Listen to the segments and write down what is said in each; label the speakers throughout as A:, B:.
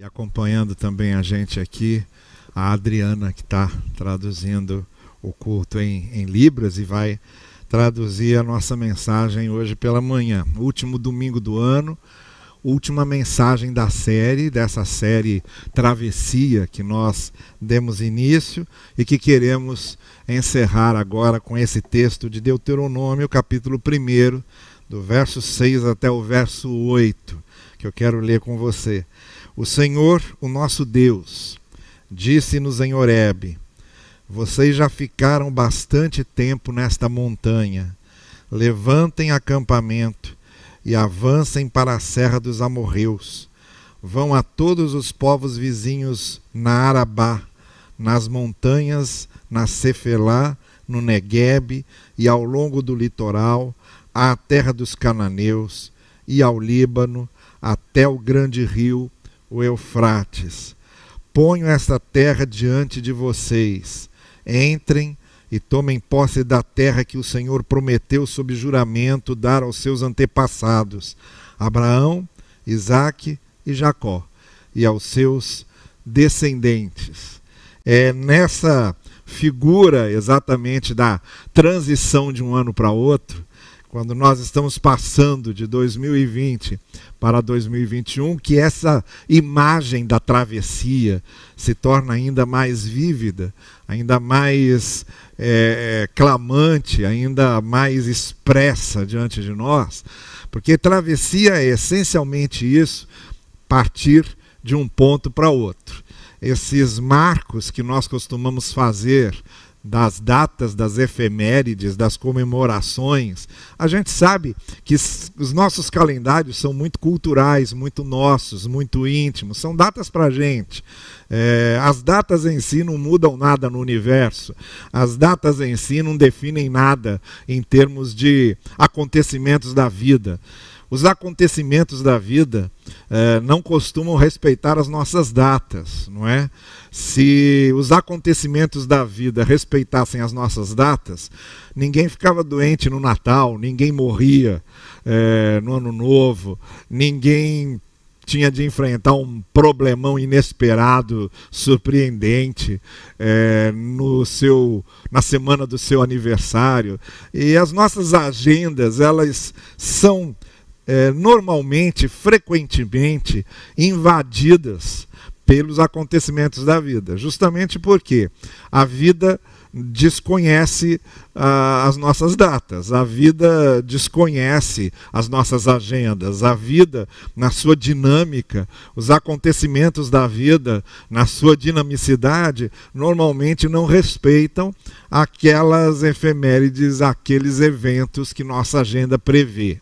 A: E acompanhando também a gente aqui, a Adriana, que está traduzindo o culto em, em, Libras e vai traduzir a nossa mensagem hoje pela manhã. Último domingo do ano, última mensagem da série, dessa série Travessia, que nós demos início e que queremos encerrar agora com esse texto de Deuteronômio, capítulo 1, do verso 6 até o verso 8, que eu quero ler com você. O Senhor, o nosso Deus, disse-nos em Horebe: Vocês já ficaram bastante tempo nesta montanha. Levantem acampamento e avancem para a serra dos amorreus. Vão a todos os povos vizinhos na Arabá, nas montanhas, na Cefelá, no Neguebe e ao longo do litoral, à terra dos cananeus e ao Líbano, até o grande rio o Eufrates. Ponho esta terra diante de vocês. Entrem e tomem posse da terra que o Senhor prometeu sob juramento dar aos seus antepassados, Abraão, Isaque e Jacó, e aos seus descendentes. É nessa figura exatamente da transição de um ano para outro quando nós estamos passando de 2020 para 2021, que essa imagem da travessia se torna ainda mais vívida, ainda mais é, clamante, ainda mais expressa diante de nós, porque travessia é essencialmente isso, partir de um ponto para outro. Esses marcos que nós costumamos fazer das datas, das efemérides, das comemorações. A gente sabe que os nossos calendários são muito culturais, muito nossos, muito íntimos, são datas para a gente. É, as datas em si não mudam nada no universo, as datas em si não definem nada em termos de acontecimentos da vida. Os acontecimentos da vida eh, não costumam respeitar as nossas datas, não é? Se os acontecimentos da vida respeitassem as nossas datas, ninguém ficava doente no Natal, ninguém morria eh, no Ano Novo, ninguém tinha de enfrentar um problemão inesperado, surpreendente, é, no seu, na semana do seu aniversário. E as nossas agendas, elas são é, normalmente, frequentemente, invadidas pelos acontecimentos da vida, justamente porque a vida desconhece uh, as nossas datas, a vida desconhece as nossas agendas, a vida, na sua dinâmica, os acontecimentos da vida, na sua dinamicidade, normalmente não respeitam aquelas efemérides, aqueles eventos que nossa agenda prevê.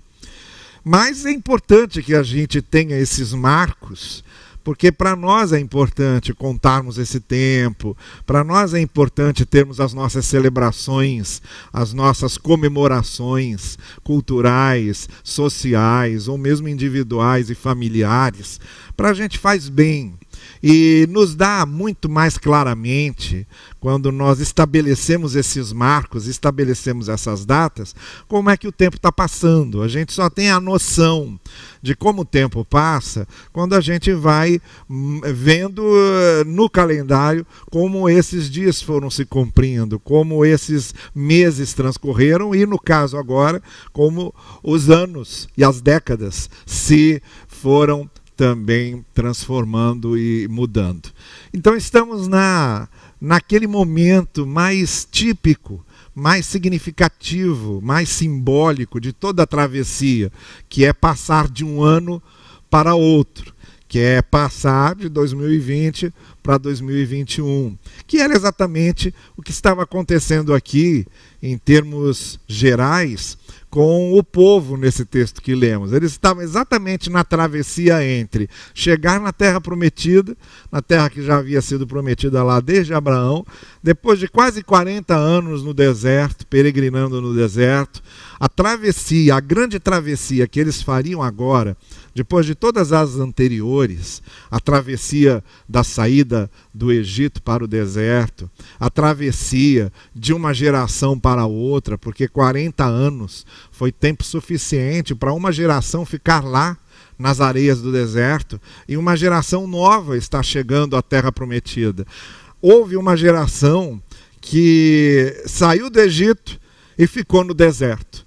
A: Mas é importante que a gente tenha esses marcos, porque para nós é importante contarmos esse tempo, para nós é importante termos as nossas celebrações, as nossas comemorações culturais, sociais ou mesmo individuais e familiares. Para a gente faz bem e nos dá muito mais claramente, quando nós estabelecemos esses marcos, estabelecemos essas datas, como é que o tempo está passando. A gente só tem a noção de como o tempo passa quando a gente vai hum, vendo eh, no calendário como esses dias foram se cumprindo, como esses meses transcorreram e, no caso agora, como os anos e as décadas se foram também transformando e mudando. Então estamos na naquele momento mais típico, mais significativo, mais simbólico de toda a travessia, que é passar de um ano para outro, que é passar de 2020 para 2021, que era exatamente o que estava acontecendo aqui em termos gerais com o povo nesse texto que lemos. Eles estavam exatamente na travessia entre chegar na terra prometida, na terra que já havia sido prometida lá desde Abraão, depois de quase 40 anos no deserto, peregrinando no deserto, a travessia, a grande travessia que eles fariam agora, depois de todas as anteriores, a travessia da saída do Egito para o deserto, a travessia de uma geração para outra, porque 40 anos foi tempo suficiente para uma geração ficar lá nas areias do deserto e uma geração nova está chegando à terra prometida. Houve uma geração que saiu do Egito e ficou no deserto.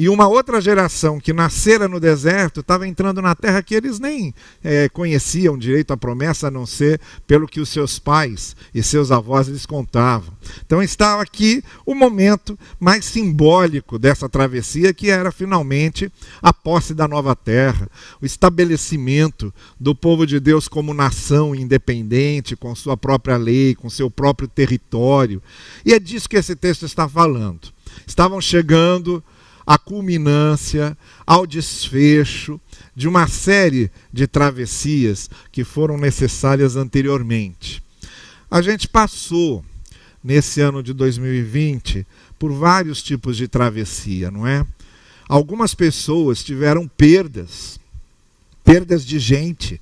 A: E uma outra geração que nascera no deserto estava entrando na terra que eles nem é, conheciam direito a promessa, a não ser pelo que os seus pais e seus avós lhes contavam. Então estava aqui o momento mais simbólico dessa travessia, que era finalmente a posse da nova terra, o estabelecimento do povo de Deus como nação independente, com sua própria lei, com seu próprio território. E é disso que esse texto está falando. Estavam chegando à culminância, ao desfecho de uma série de travessias que foram necessárias anteriormente. A gente passou, nesse ano de 2020, por vários tipos de travessia, não é? Algumas pessoas tiveram perdas, perdas de gente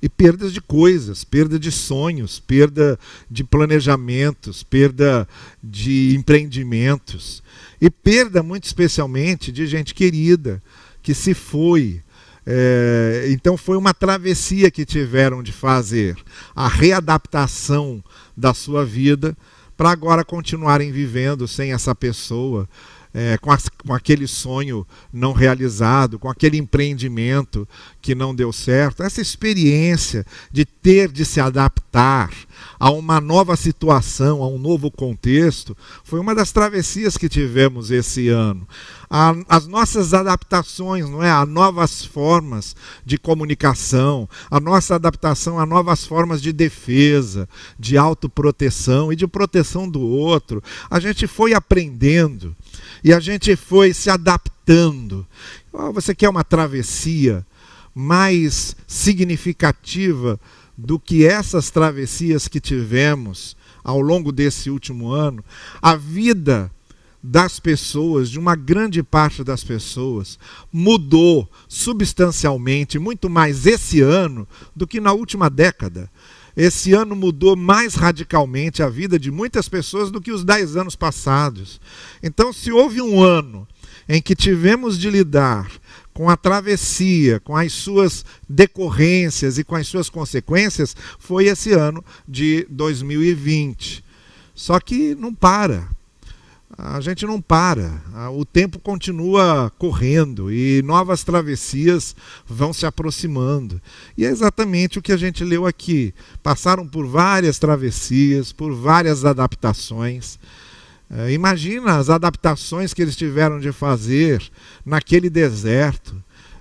A: e perdas de coisas, perda de sonhos, perda de planejamentos, perda de empreendimentos. E perda, muito especialmente, de gente querida que se foi. É, então foi uma travessia que tiveram de fazer, a readaptação da sua vida para agora continuarem vivendo sem essa pessoa, é, com, com, aquele sonho não realizado, com aquele empreendimento que não deu certo, essa experiência de ter de se adaptar a uma nova situação, a um novo contexto, foi uma das travessias que tivemos esse ano. A, as nossas adaptações, não é, a novas formas de comunicação, a nossa adaptação a novas formas de defesa, de autoproteção e de proteção do outro, a gente foi aprendendo e a gente foi se adaptando. Oh, você quer uma travessia mais significativa do que essas travessias que tivemos ao longo desse último ano? A vida das pessoas, de uma grande parte das pessoas, mudou substancialmente, muito mais esse ano do que na última década. Esse ano mudou mais radicalmente a vida de muitas pessoas do que os dez anos passados. Então, se houve um ano em que tivemos de lidar com a travessia, com as suas decorrências e com as suas consequências, foi esse ano de 2020. Só que não para a gente não para, o tempo continua correndo e novas travessias vão se aproximando. E é exatamente o que a gente leu aqui. Passaram por várias travessias, por várias adaptações. É, imagina as adaptações que eles tiveram de fazer naquele deserto.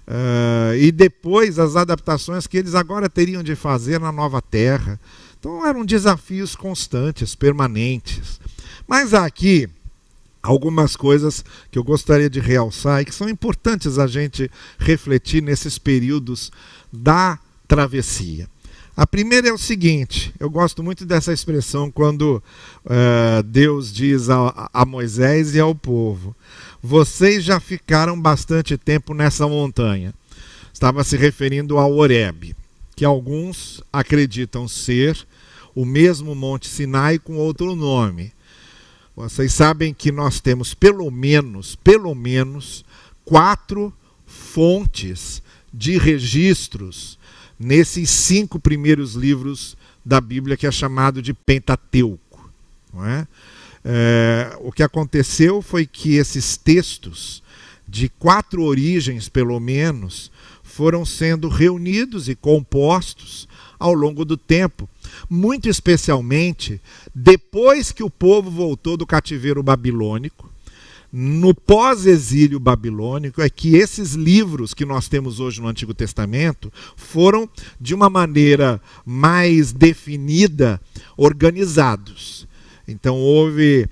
A: É, e depois as adaptações que eles agora teriam de fazer na nova terra. Então eram desafios constantes, permanentes. Mas aqui algumas coisas que eu gostaria de realçar e que são importantes a gente refletir nesses períodos da travessia. A primeira é o seguinte: eu gosto muito dessa expressão quando uh, Deus diz a, a, Moisés e ao povo: Vocês já ficaram bastante tempo nessa montanha. Estava se referindo ao Horeb, que alguns acreditam ser o mesmo Monte Sinai com outro nome. Vocês sabem que nós temos pelo menos, pelo menos, quatro fontes de registros nesses cinco primeiros livros da Bíblia que é chamado de Pentateuco. Não é? É, o que aconteceu foi que esses textos, de quatro origens pelo menos, foram sendo reunidos e compostos ao longo do tempo muito especialmente depois que o povo voltou do cativeiro babilônico, no pós-exílio babilônico, é que esses livros que nós temos hoje no Antigo Testamento foram, de uma maneira mais definida, organizados. Então houve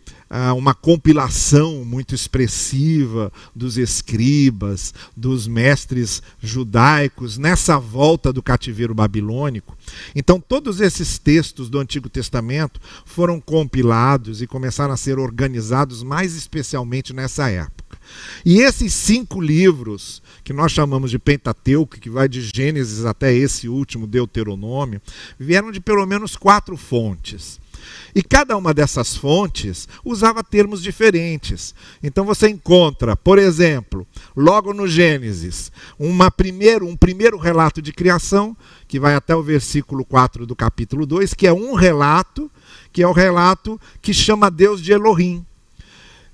A: uma compilação muito expressiva dos escribas, dos mestres judaicos nessa volta do cativeiro babilônico. Então, todos esses textos do Antigo Testamento foram compilados e começaram a ser organizados mais especialmente nessa época. E esses cinco livros, que nós chamamos de Pentateuco, que vai de Gênesis até esse último, Deuteronômio, vieram de pelo menos quatro fontes. E cada uma dessas fontes usava termos diferentes. Então você encontra, por exemplo, logo no Gênesis, uma primeiro, um primeiro relato de criação, que vai até o versículo 4 do capítulo 2, que é um relato, que é o relato que chama Deus de Elohim.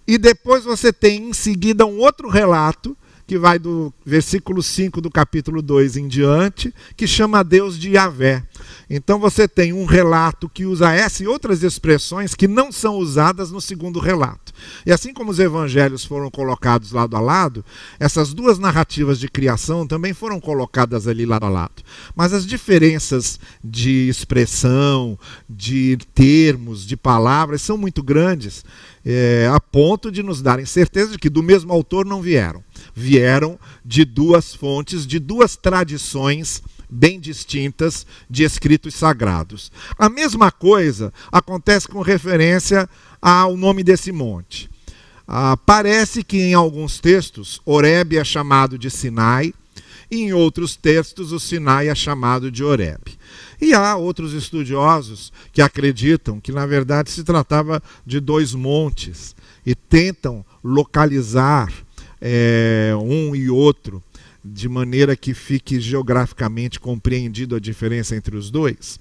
A: E depois você tem em seguida um outro relato que vai do versículo 5 do capítulo 2 em diante, que chama Deus de Yahvé. Então você tem um relato que usa essa e outras expressões que não são usadas no segundo relato. E assim como os evangelhos foram colocados lado a lado, essas duas narrativas de criação também foram colocadas ali lado a lado. Mas as diferenças de expressão, de termos, de palavras são muito grandes, é, a ponto de nos darem certeza de que do mesmo autor não vieram vieram de duas fontes, de duas tradições bem distintas de escritos sagrados. A mesma coisa acontece com referência ao nome desse monte. Ah, parece que em alguns textos Oreb é chamado de Sinai, e em outros textos o Sinai é chamado de Oreb. E há outros estudiosos que acreditam que na verdade se tratava de dois montes e tentam localizar é, um e outro, de maneira que fique geograficamente compreendido a diferença entre os dois.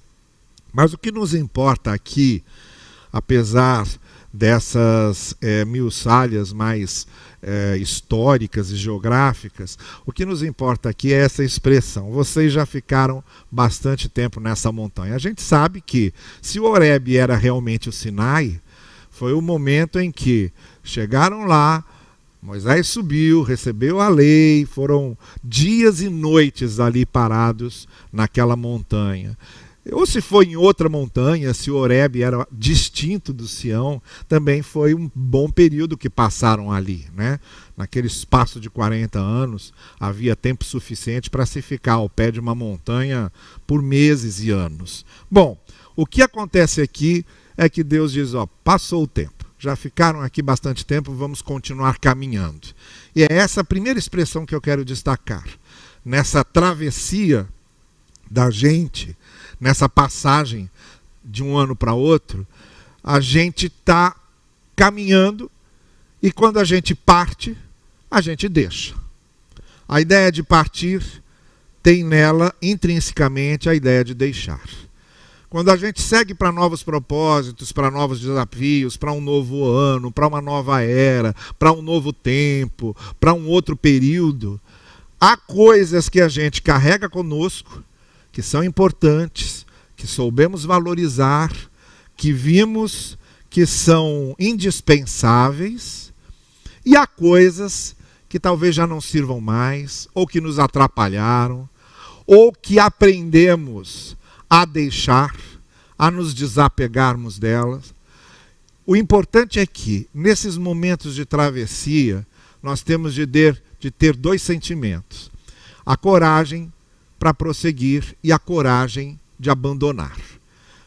A: Mas o que nos importa aqui, apesar dessas é, mil salhas mais é, históricas e geográficas, o que nos importa aqui é essa expressão. Vocês já ficaram bastante tempo nessa montanha. A gente sabe que se o Oreb era realmente o Sinai, foi o momento em que chegaram lá, Moisés subiu, recebeu a lei, foram dias e noites ali parados naquela montanha. Ou se foi em outra montanha, se o Oreb era distinto do Sião, também foi um bom período que passaram ali. Né? Naquele espaço de 40 anos, havia tempo suficiente para se ficar ao pé de uma montanha por meses e anos. Bom, o que acontece aqui é que Deus diz: ó, passou o tempo já ficaram aqui bastante tempo, vamos continuar caminhando. E é essa primeira expressão que eu quero destacar. Nessa travessia da gente, nessa passagem de um ano para outro, a gente está caminhando e quando a gente parte, a gente deixa. A ideia de partir tem nela intrinsecamente a ideia de deixar. Quando a gente segue para novos propósitos, para novos desafios, para um novo ano, para uma nova era, para um novo tempo, para um outro período, há coisas que a gente carrega conosco que são importantes, que soubemos valorizar, que vimos que são indispensáveis, e há coisas que talvez já não sirvam mais, ou que nos atrapalharam, ou que aprendemos a deixar, a nos desapegarmos delas. O importante é que, nesses momentos de travessia, nós temos de ter, de ter dois sentimentos: a coragem para prosseguir e a coragem de abandonar.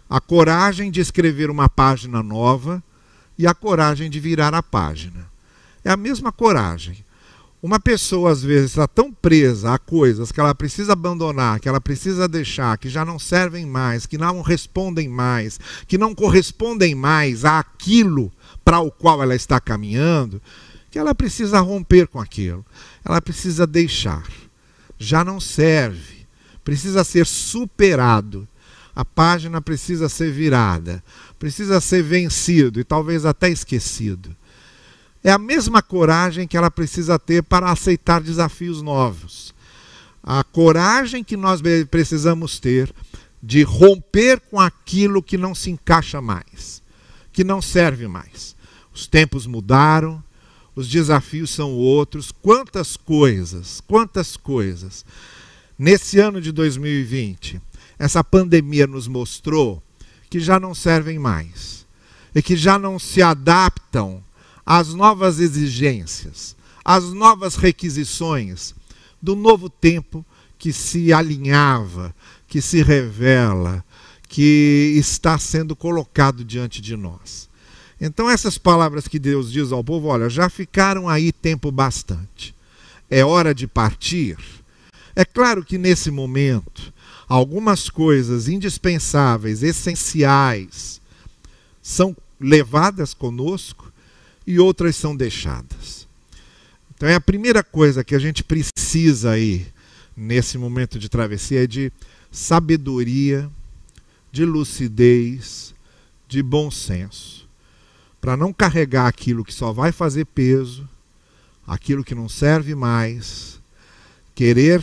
A: A coragem de escrever uma página nova e a coragem de virar a página. É a mesma coragem. Uma pessoa, às vezes, está tão presa a coisas que ela precisa abandonar, que ela precisa deixar, que já não servem mais, que não respondem mais, que não correspondem mais àquilo para o qual ela está caminhando, que ela precisa romper com aquilo. Ela precisa deixar. Já não serve. Precisa ser superado. A página precisa ser virada. Precisa ser vencido e talvez até esquecido. É a mesma coragem que ela precisa ter para aceitar desafios novos. A coragem que nós precisamos ter de romper com aquilo que não se encaixa mais, que não serve mais. Os tempos mudaram, os desafios são outros. Quantas coisas, quantas coisas. Nesse ano de 2020, essa pandemia nos mostrou que já não servem mais e que já não se adaptam às novas exigências, às novas requisições do novo tempo que se alinhava, que se revela, que está sendo colocado diante de nós. Então, essas palavras que Deus diz ao povo, olha, já ficaram aí tempo bastante. É hora de partir. É claro que nesse momento, algumas coisas indispensáveis, essenciais, são levadas conosco e outras são deixadas. Então é a primeira coisa que a gente precisa aí nesse momento de travessia é de sabedoria, de lucidez, de bom senso, para não carregar aquilo que só vai fazer peso, aquilo que não serve mais, querer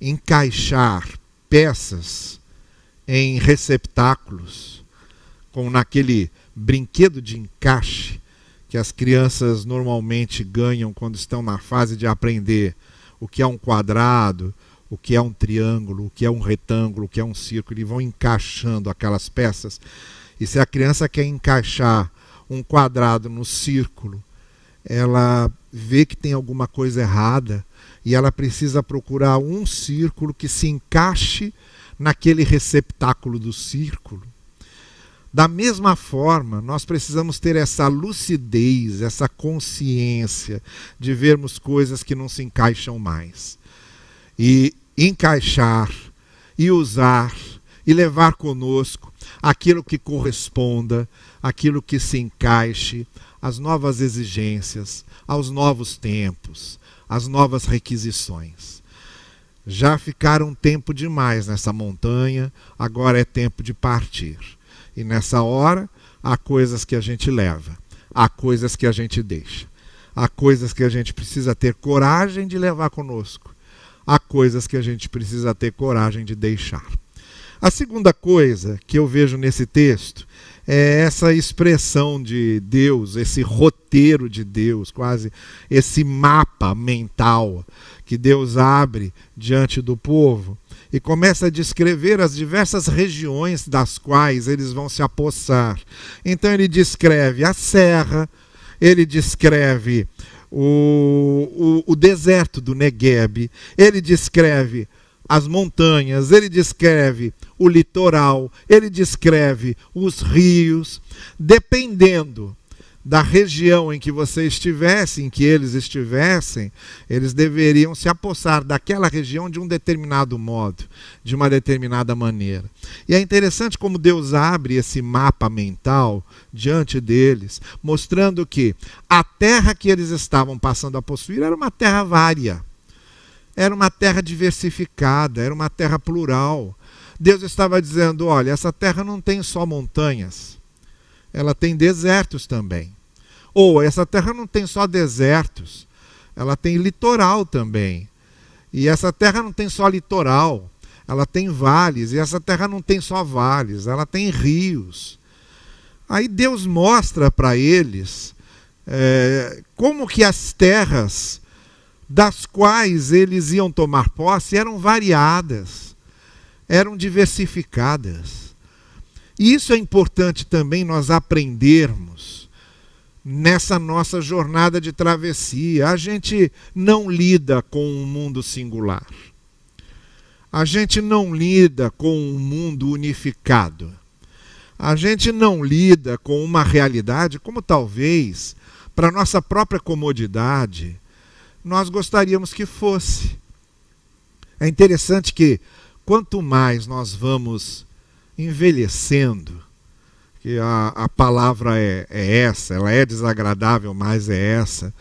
A: encaixar peças em receptáculos, como naquele brinquedo de encaixe que as crianças normalmente ganham quando estão na fase de aprender o que é um quadrado, o que é um triângulo, o que é um retângulo, o que é um círculo, e vão encaixando aquelas peças. E se a criança quer encaixar um quadrado no círculo, ela vê que tem alguma coisa errada e ela precisa procurar um círculo que se encaixe naquele receptáculo do círculo. Da mesma forma, nós precisamos ter essa lucidez, essa consciência de vermos coisas que não se encaixam mais. E encaixar, e usar, e levar conosco aquilo que corresponda, aquilo que se encaixe às novas exigências, aos novos tempos, às novas requisições. Já ficaram tempo demais nessa montanha, agora é tempo de partir. E nessa hora, há coisas que a gente leva, há coisas que a gente deixa, há coisas que a gente precisa ter coragem de levar conosco, há coisas que a gente precisa ter coragem de deixar. A segunda coisa que eu vejo nesse texto é essa expressão de Deus, esse roteiro de Deus, quase esse mapa mental que Deus abre diante do povo e começa a descrever as diversas regiões das quais eles vão se apossar. Então ele descreve a serra, ele descreve o, o, o deserto do Negueb, ele descreve as montanhas, ele descreve o litoral, ele descreve os rios, dependendo da região em que você estivesse, em que eles estivessem, eles deveriam se apossar daquela região de um determinado modo, de uma determinada maneira. E é interessante como Deus abre esse mapa mental diante deles, mostrando que a terra que eles estavam passando a possuir era uma terra vária era uma terra diversificada, era uma terra plural. Deus estava dizendo: olha, essa terra não tem só montanhas, ela tem desertos também. Ou essa terra não tem só desertos, ela tem litoral também. E essa terra não tem só litoral, ela tem vales. E essa terra não tem só vales, ela tem rios. Aí Deus mostra para eles é, como que as terras das quais eles iam tomar posse eram variadas, eram diversificadas. E isso é importante também nós aprendermos nessa nossa jornada de travessia. A gente não lida com um mundo singular. A gente não lida com um mundo unificado. A gente não lida com uma realidade como talvez, para nossa própria comodidade, nós gostaríamos que fosse. É interessante que quanto mais nós vamos envelhecendo, que a, a palavra é, é essa, ela é desagradável, mas é essa.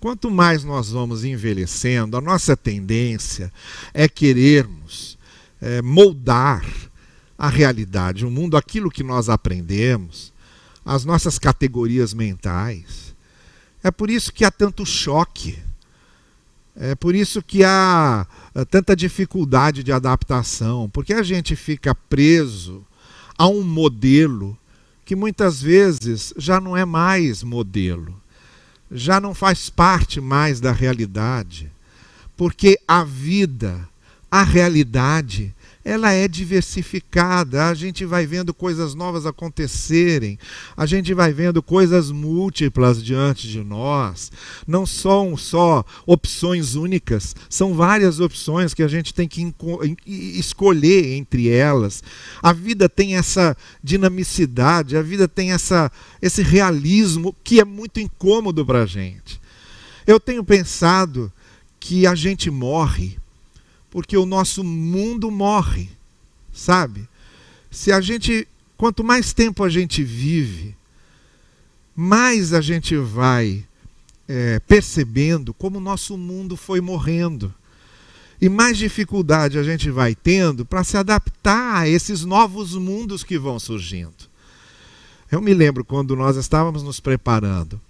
A: Quanto mais nós vamos envelhecendo, a nossa tendência é querermos é, moldar a realidade, o mundo, aquilo que nós aprendemos, as nossas categorias mentais. É por isso que há tanto choque é por isso que há eh, tanta dificuldade de adaptação, porque a gente fica preso a um modelo que muitas vezes já não é mais modelo, já não faz parte mais da realidade, porque a vida, a realidade, ela é diversificada. A gente vai vendo coisas novas acontecerem, a gente vai vendo coisas múltiplas diante de nós. Não são só opções únicas, são várias opções que a gente tem que escolher entre elas. A vida tem essa dinamicidade, a vida tem essa, esse realismo que é muito incômodo para a gente. Eu tenho pensado que a gente morre porque o nosso mundo morre, sabe? Se a gente, quanto mais tempo a gente vive, mais a gente vai é, percebendo como o nosso mundo foi morrendo. E mais dificuldade a gente vai tendo para se adaptar a esses novos mundos que vão surgindo. Eu me lembro quando nós estávamos nos preparando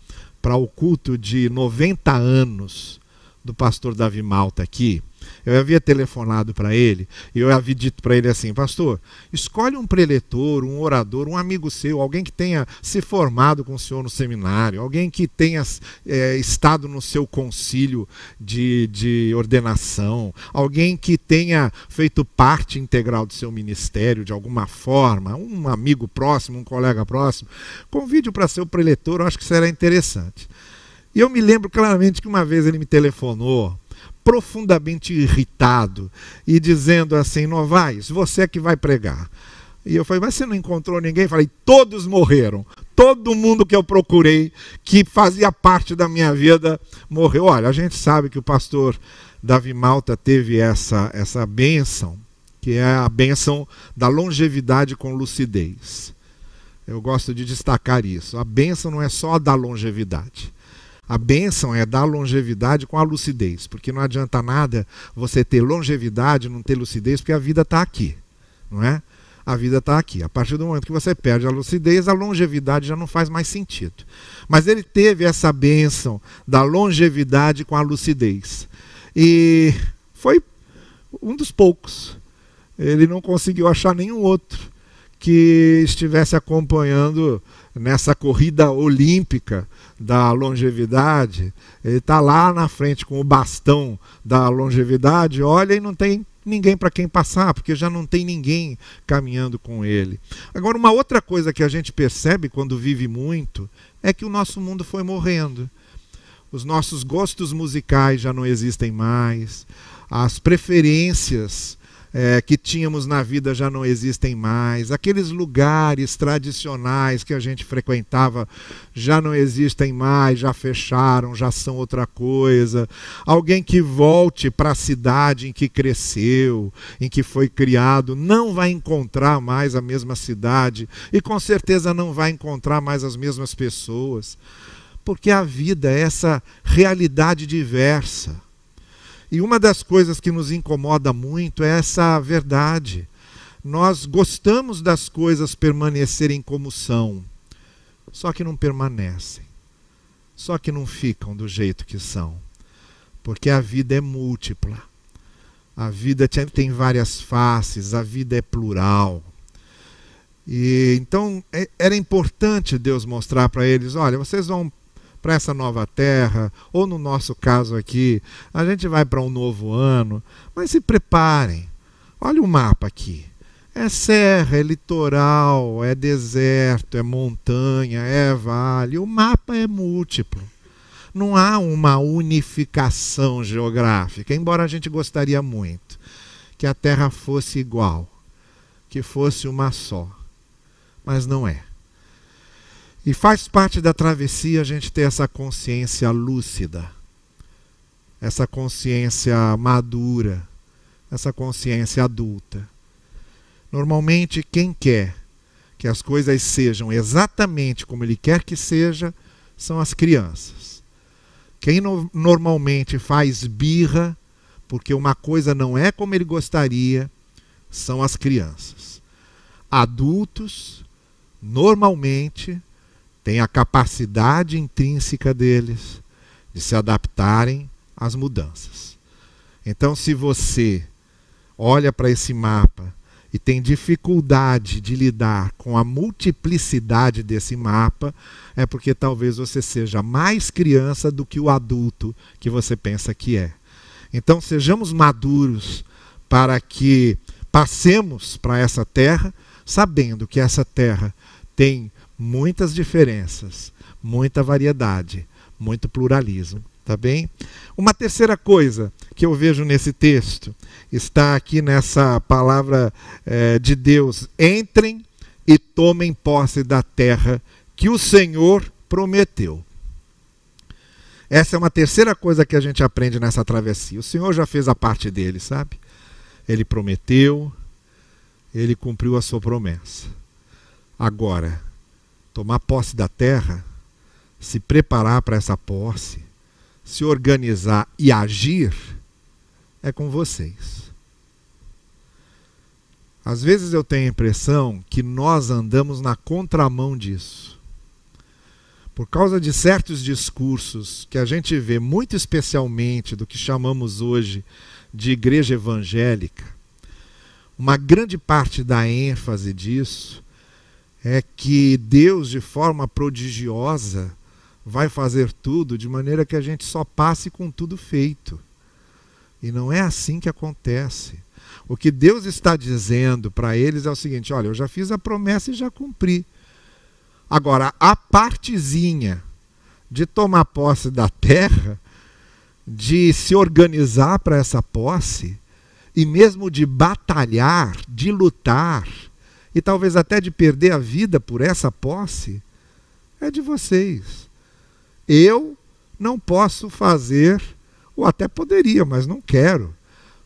A: para o culto de 90 anos do pastor Davi Malta aqui, eu havia telefonado para ele e eu havia dito para ele assim: Pastor, escolhe um preletor, um orador, um amigo seu, alguém que tenha se formado com o senhor no seminário, alguém que tenha é, estado no seu concílio de, de ordenação, alguém que tenha feito parte integral do seu ministério de alguma forma, um amigo próximo, um colega próximo. Convide-o para ser o preletor, eu acho que será interessante. E eu me lembro claramente que uma vez ele me telefonou profundamente irritado e dizendo assim: Novaes, você é que vai pregar. E eu falei, mas você não encontrou ninguém? Eu falei, todos morreram. Todo mundo que eu procurei, que fazia parte da minha vida, morreu. Olha, a gente sabe que o pastor Davi Malta teve essa, essa bênção, que é a bênção da longevidade com lucidez. Eu gosto de destacar isso. A bênção não é só da longevidade. A bênção é dar longevidade com a lucidez, porque não adianta nada você ter longevidade, não ter lucidez, porque a vida está aqui, não é? A vida está aqui. A partir do momento que você perde a lucidez, a longevidade já não faz mais sentido. Mas ele teve essa bênção da longevidade com a lucidez. E foi um dos poucos. Ele não conseguiu achar nenhum outro que estivesse acompanhando nessa corrida olímpica da longevidade, ele está lá na frente com o bastão da longevidade, olha e não tem ninguém para quem passar, porque já não tem ninguém caminhando com ele. Agora, uma outra coisa que a gente percebe quando vive muito é que o nosso mundo foi morrendo. Os nossos gostos musicais já não existem mais, as preferências é, que tínhamos na vida já não existem mais, aqueles lugares tradicionais que a gente frequentava já não existem mais, já fecharam, já são outra coisa. Alguém que volte para a cidade em que cresceu, em que foi criado, não vai encontrar mais a mesma cidade e com certeza não vai encontrar mais as mesmas pessoas, porque a vida é essa realidade diversa e uma das coisas que nos incomoda muito é essa verdade. Nós gostamos das coisas permanecerem como são, só que não permanecem, só que não ficam do jeito que são, porque a vida é múltipla, a vida tem várias faces, a vida é plural. E então é, era importante Deus mostrar para eles: olha, vocês vão para essa nova terra, ou no nosso caso aqui, a gente vai para um novo ano, mas se preparem. Olha o mapa aqui. É serra, é litoral, é deserto, é montanha, é vale. O mapa é múltiplo. Não há uma unificação geográfica, embora a gente gostaria muito que a Terra fosse igual, que fosse uma só. Mas não é. E faz parte da travessia a gente ter essa consciência lúcida, essa consciência madura, essa consciência adulta. Normalmente, quem quer que as coisas sejam exatamente como ele quer que seja são as crianças. Quem no, normalmente faz birra porque uma coisa não é como ele gostaria são as crianças. Adultos, normalmente, têm a capacidade intrínseca deles de se adaptarem às mudanças. Então, se você olha para esse mapa e tem dificuldade de lidar com a multiplicidade desse mapa, é porque talvez você seja mais criança do que o adulto que você pensa que é. Então, sejamos maduros para que passemos para essa terra sabendo que essa terra tem muitas diferenças, muita variedade, muito pluralismo, tá bem? Uma terceira coisa que eu vejo nesse texto está aqui nessa palavra é, de Deus: entrem e tomem posse da terra que o Senhor prometeu. Essa é uma terceira coisa que a gente aprende nessa travessia. O Senhor já fez a parte dele, sabe? Ele prometeu, ele cumpriu a sua promessa. Agora, tomar posse da terra se preparar para essa posse, se organizar e agir, é com vocês. Às vezes eu tenho a impressão que nós andamos na contramão disso. Por causa de certos discursos que a gente vê, muito especialmente do que chamamos hoje de igreja evangélica, uma grande parte da ênfase disso é que Deus, de forma prodigiosa, vai fazer tudo de maneira que a gente só passe com tudo feito. E não é assim que acontece. O que Deus está dizendo para eles é o seguinte: olha, eu já fiz a promessa e já cumpri. Agora, a partezinha de tomar posse da terra, de se organizar para essa posse, e mesmo de batalhar, de lutar, e talvez até de perder a vida por essa posse, é de vocês. Eu não posso fazer, ou até poderia, mas não quero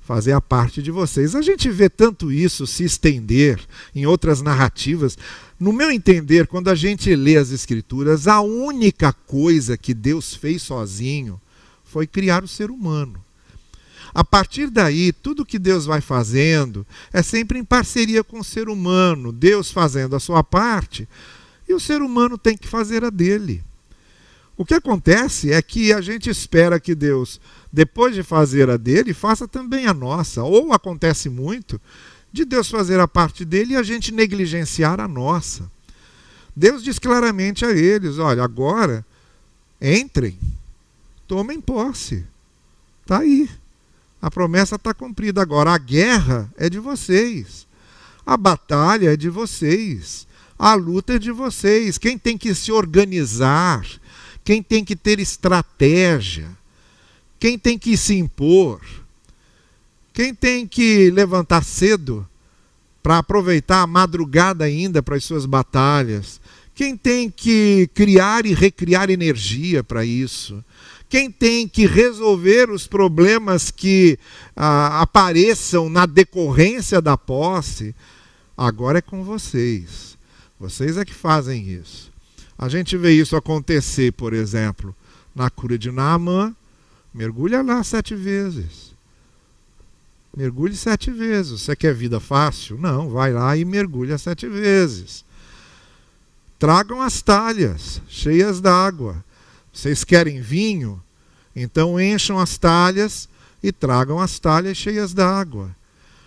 A: fazer a parte de vocês. A gente vê tanto isso se estender em outras narrativas. No meu entender, quando a gente lê as Escrituras, a única coisa que Deus fez sozinho foi criar o ser humano. A partir daí, tudo que Deus vai fazendo é sempre em parceria com o ser humano, Deus fazendo a sua parte e o ser humano tem que fazer a dele. O que acontece é que a gente espera que Deus, depois de fazer a dele, faça também a nossa. Ou acontece muito de Deus fazer a parte dele e a gente negligenciar a nossa. Deus diz claramente a eles: olha, agora entrem, tomem posse. Está aí. A promessa está cumprida. Agora, a guerra é de vocês. A batalha é de vocês. A luta é de vocês. Quem tem que se organizar quem tem que ter estratégia, quem tem que se impor, quem tem que levantar cedo para aproveitar a madrugada ainda para as suas batalhas, quem tem que criar e recriar energia para isso, quem tem que resolver os problemas que ah, apareçam na decorrência da posse, agora é com vocês. Vocês é que fazem isso. A gente vê isso acontecer, por exemplo, na cura de Naamã. Mergulha lá sete vezes. Mergulhe sete vezes. Você quer vida fácil? Não, vai lá e mergulha sete vezes. Tragam as talhas cheias d'água. Vocês querem vinho? Então encham as talhas e tragam as talhas cheias d'água.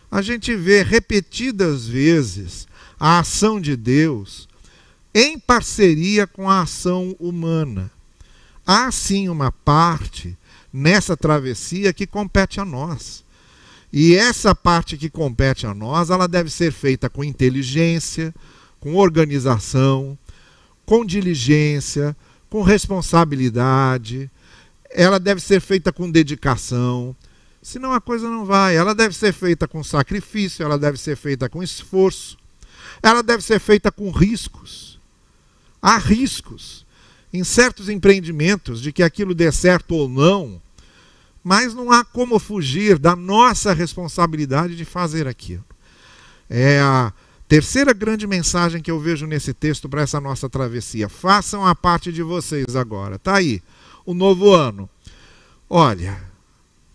A: A gente vê repetidas vezes a ação de Deus em parceria com a ação humana. Há sim uma parte nessa travessia que compete a nós. E essa parte que compete a nós, ela deve ser feita com inteligência, com organização, com diligência, com responsabilidade. Ela deve ser feita com dedicação. Senão a coisa não vai. Ela deve ser feita com sacrifício, ela deve ser feita com esforço. Ela deve ser feita com riscos há riscos em certos empreendimentos de que aquilo dê certo ou não, mas não há como fugir da nossa responsabilidade de fazer aquilo. É a terceira grande mensagem que eu vejo nesse texto para essa nossa travessia. Façam a parte de vocês agora. Tá aí, o novo ano. Olha,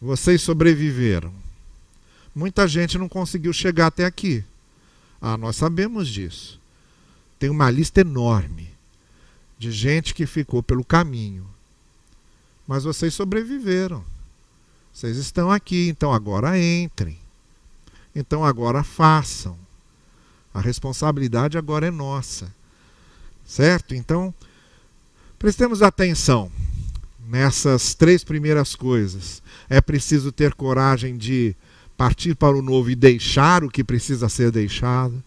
A: vocês sobreviveram. Muita gente não conseguiu chegar até aqui. Ah, nós sabemos disso. Tem uma lista enorme de gente que ficou pelo caminho. Mas vocês sobreviveram. Vocês estão aqui, então agora entrem. Então agora façam. A responsabilidade agora é nossa. Certo? Então, prestemos atenção nessas três primeiras coisas. É preciso ter coragem de partir para o novo e deixar o que precisa ser deixado.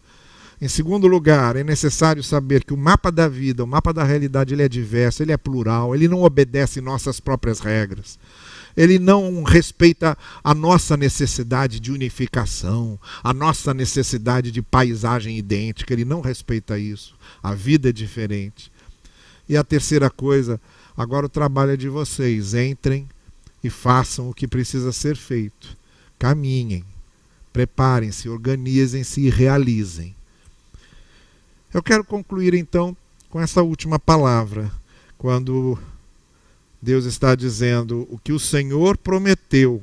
A: Em segundo lugar, é necessário saber que o mapa da vida, o mapa da realidade, ele é diverso, ele é plural, ele não obedece nossas próprias regras. Ele não respeita a nossa necessidade de unificação, a nossa necessidade de paisagem idêntica, ele não respeita isso. A vida é diferente. E a terceira coisa, agora o trabalho é de vocês. Entrem e façam o que precisa ser feito. Caminhem, preparem-se, organizem-se e realizem. Eu quero concluir então com essa última palavra, quando Deus está dizendo o que o Senhor prometeu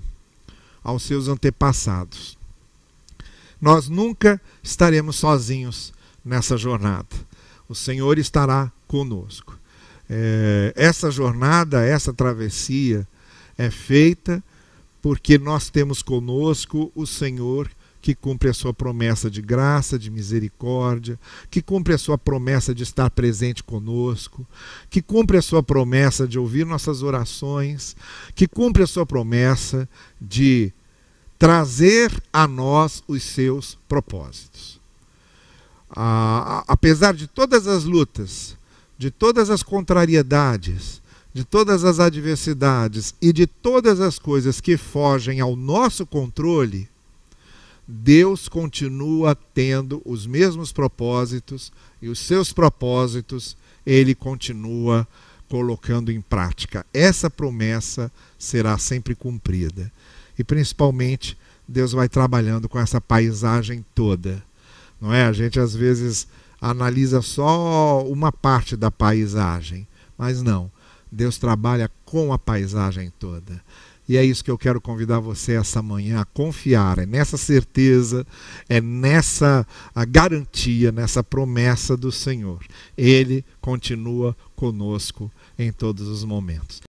A: aos seus antepassados. Nós nunca estaremos sozinhos nessa jornada. O Senhor estará conosco. É, essa jornada, essa travessia é feita porque nós temos conosco o Senhor que cumpre a sua promessa de graça, de misericórdia, que cumpre a sua promessa de estar presente conosco, que cumpre a sua promessa de ouvir nossas orações, que cumpre a sua promessa de trazer a nós os seus propósitos. Ah, apesar de todas as lutas, de todas as contrariedades, de todas as adversidades e de todas as coisas que fogem ao nosso controle, Deus continua tendo os mesmos propósitos e os seus propósitos ele continua colocando em prática. Essa promessa será sempre cumprida. E principalmente, Deus vai trabalhando com essa paisagem toda. Não é? A gente às vezes analisa só uma parte da paisagem, mas não. Deus trabalha com a paisagem toda. E é isso que eu quero convidar você essa manhã a confiar, é nessa certeza, é nessa garantia, nessa promessa do Senhor. Ele continua conosco em todos os momentos.